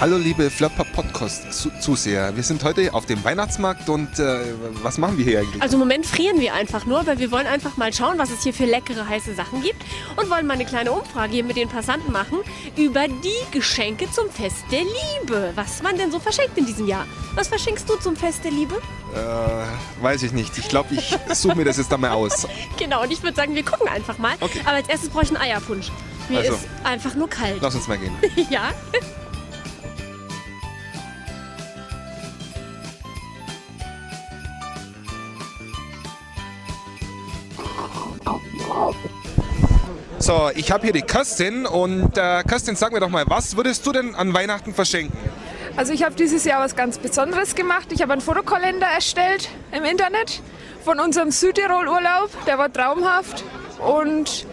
Hallo liebe Flopper Podcast-Zuseher. Wir sind heute auf dem Weihnachtsmarkt und äh, was machen wir hier eigentlich? Also im Moment frieren wir einfach nur, weil wir wollen einfach mal schauen, was es hier für leckere heiße Sachen gibt und wollen mal eine kleine Umfrage hier mit den Passanten machen über die Geschenke zum Fest der Liebe. Was man denn so verschenkt in diesem Jahr. Was verschenkst du zum Fest der Liebe? Äh, weiß ich nicht. Ich glaube, ich suche mir das jetzt dann mal aus. Genau, und ich würde sagen, wir gucken einfach mal. Okay. Aber als erstes brauche ich einen Eierpunsch. Mir Also. ist einfach nur kalt. Lass uns mal gehen. Ja? So, ich habe hier die Kerstin und äh, Kerstin, sag mir doch mal, was würdest du denn an Weihnachten verschenken? Also ich habe dieses Jahr was ganz Besonderes gemacht. Ich habe einen Fotokalender erstellt im Internet von unserem Südtirol-Urlaub. Der war traumhaft. Und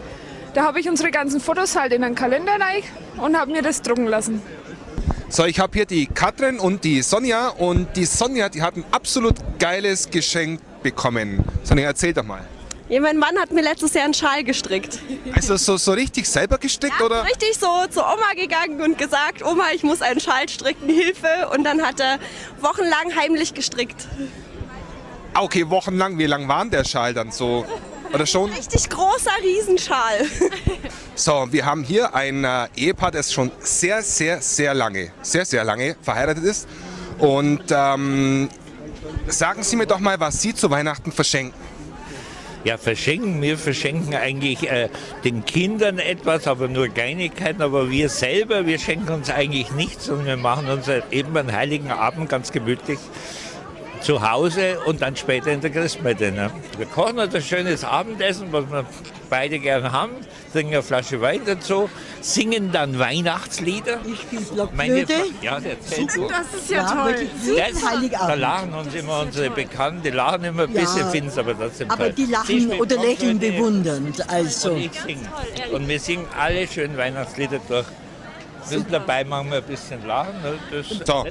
da habe ich unsere ganzen Fotos halt in einen Kalender rein und habe mir das drucken lassen. So, ich habe hier die Katrin und die Sonja und die Sonja, die hat ein absolut geiles Geschenk bekommen. Sonja, erzähl doch mal. Ja, mein Mann hat mir letztes Jahr einen Schal gestrickt. Also so, so richtig selber gestickt oder? Richtig so zur Oma gegangen und gesagt, Oma, ich muss einen Schal stricken, Hilfe. Und dann hat er wochenlang heimlich gestrickt. Ah, okay, wochenlang. Wie lang war der Schal dann so? Oder schon? Richtig großer Riesenschal. So, wir haben hier ein äh, Ehepaar, das schon sehr, sehr, sehr lange, sehr, sehr lange verheiratet ist. Und ähm, sagen Sie mir doch mal, was Sie zu Weihnachten verschenken. Ja, verschenken. Wir verschenken eigentlich äh, den Kindern etwas, aber nur Kleinigkeiten. Aber wir selber, wir schenken uns eigentlich nichts, sondern wir machen uns halt eben einen heiligen Abend ganz gemütlich zu Hause und dann später in der Christmette. Ne? Wir kochen ein schönes Abendessen, was wir beide gerne haben, trinken eine Flasche Wein dazu, singen dann Weihnachtslieder. Ich spiele Blockflöte. Ja, gut. Das ist ja, Ja, toll. Das, da lachen uns immer unsere Bekannten, die lachen immer ein Ja. bisschen, finden es aber trotzdem Aber toll. die lachen oder lächeln bewundernd. Also, Und ich singe. Und wir singen alle schön Weihnachtslieder durch. Und dabei machen wir ein bisschen lachen. ne? Das, So,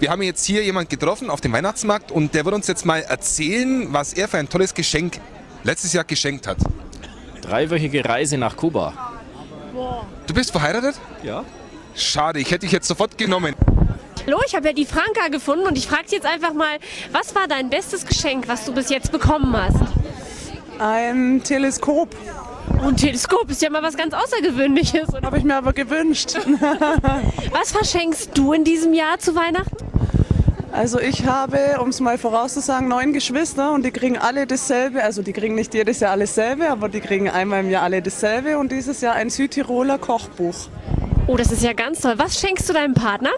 wir haben jetzt hier jemand getroffen auf dem Weihnachtsmarkt und der wird uns jetzt mal erzählen, was er für ein tolles Geschenk letztes Jahr geschenkt hat. Dreiwöchige Reise nach Kuba. Du bist verheiratet? Ja. Schade, ich hätte dich jetzt sofort genommen. Hallo, ich habe ja die Franka gefunden und ich frage dich jetzt einfach mal, was war dein bestes Geschenk, was du bis jetzt bekommen hast? Ein Teleskop ein Teleskop ist ja mal was ganz Außergewöhnliches. Und habe ich mir aber gewünscht. was verschenkst du in diesem Jahr zu Weihnachten? Also ich habe, um es mal vorauszusagen, neun Geschwister und die kriegen alle dasselbe. Also die kriegen nicht jedes Jahr alles selbe, aber die kriegen einmal im Jahr alle dasselbe und dieses Jahr ein Südtiroler Kochbuch. Oh, das ist ja ganz toll. Was schenkst du deinem Partner?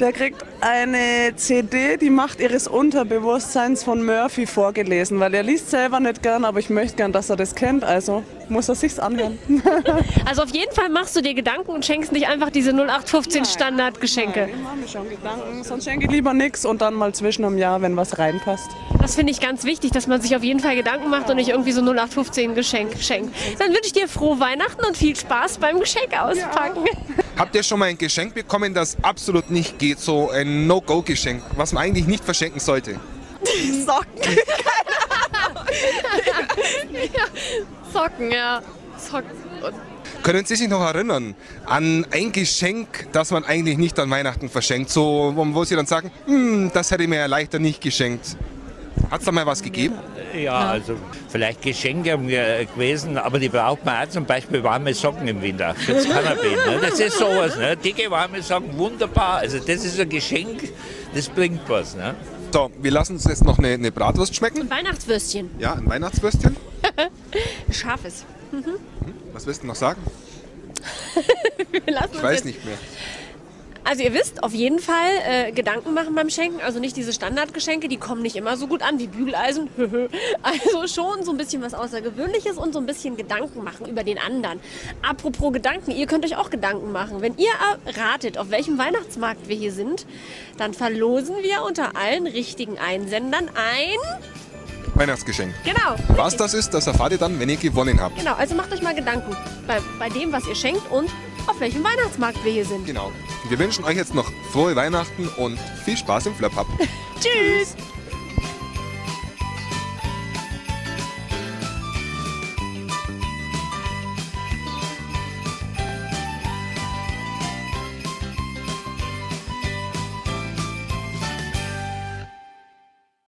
Der kriegt eine CD, die Macht ihres Unterbewusstseins von Murphy vorgelesen, weil er liest selber nicht gern, aber ich möchte gern, dass er das kennt, also muss er sich's anhören. Also auf jeden Fall machst du dir Gedanken und schenkst nicht einfach diese 0815 Standardgeschenke. Ich mache mir schon Gedanken, sonst schenke ich lieber nichts und dann mal zwischen im Jahr, wenn was reinpasst. Das finde ich ganz wichtig, dass man sich auf jeden Fall Gedanken macht und nicht irgendwie so 0815 Geschenk schenkt. Dann wünsche ich dir frohe Weihnachten und viel Spaß beim Geschenk auspacken. Habt ihr schon mal ein Geschenk bekommen, das absolut nicht geht? So ein No-Go-Geschenk, was man eigentlich nicht verschenken sollte? Socken. Socken, ja. Socken. Können Sie sich noch erinnern an ein Geschenk, das man eigentlich nicht an Weihnachten verschenkt? So, wo wo Sie dann sagen, hm, das hätte ich mir ja leichter nicht geschenkt. Hat es da mal was gegeben? Ja, also vielleicht Geschenke haben wir äh, gewesen, aber die braucht man auch zum Beispiel warme Socken im Winter fürs Kanapé. Ne? Das ist sowas, ne? dicke warme Socken, wunderbar. Also das ist ein Geschenk, das bringt was. Ne? So, wir lassen uns jetzt noch eine, eine Bratwurst schmecken. Weihnachtswürstchen. Ja, ein Weihnachtswürstchen. Scharfes. Was willst du noch sagen? Wir lassen Ich uns weiß jetzt- nicht mehr. Also ihr wisst, auf jeden Fall äh, Gedanken machen beim Schenken. Also nicht diese Standardgeschenke, die kommen nicht immer so gut an wie Bügeleisen. also schon so ein bisschen was Außergewöhnliches und so ein bisschen Gedanken machen über den anderen. Apropos Gedanken, ihr könnt euch auch Gedanken machen. Wenn ihr ratet, auf welchem Weihnachtsmarkt wir hier sind, dann verlosen wir unter allen richtigen Einsendern ein... Weihnachtsgeschenk. Genau. Was das ist, das erfahrt ihr dann, wenn ihr gewonnen habt. Genau, also macht euch mal Gedanken bei, bei dem, was ihr schenkt und auf welchem Weihnachtsmarkt wir hier sind. Genau. Wir wünschen euch jetzt noch frohe Weihnachten und viel Spaß im Flip Hub. Tschüss!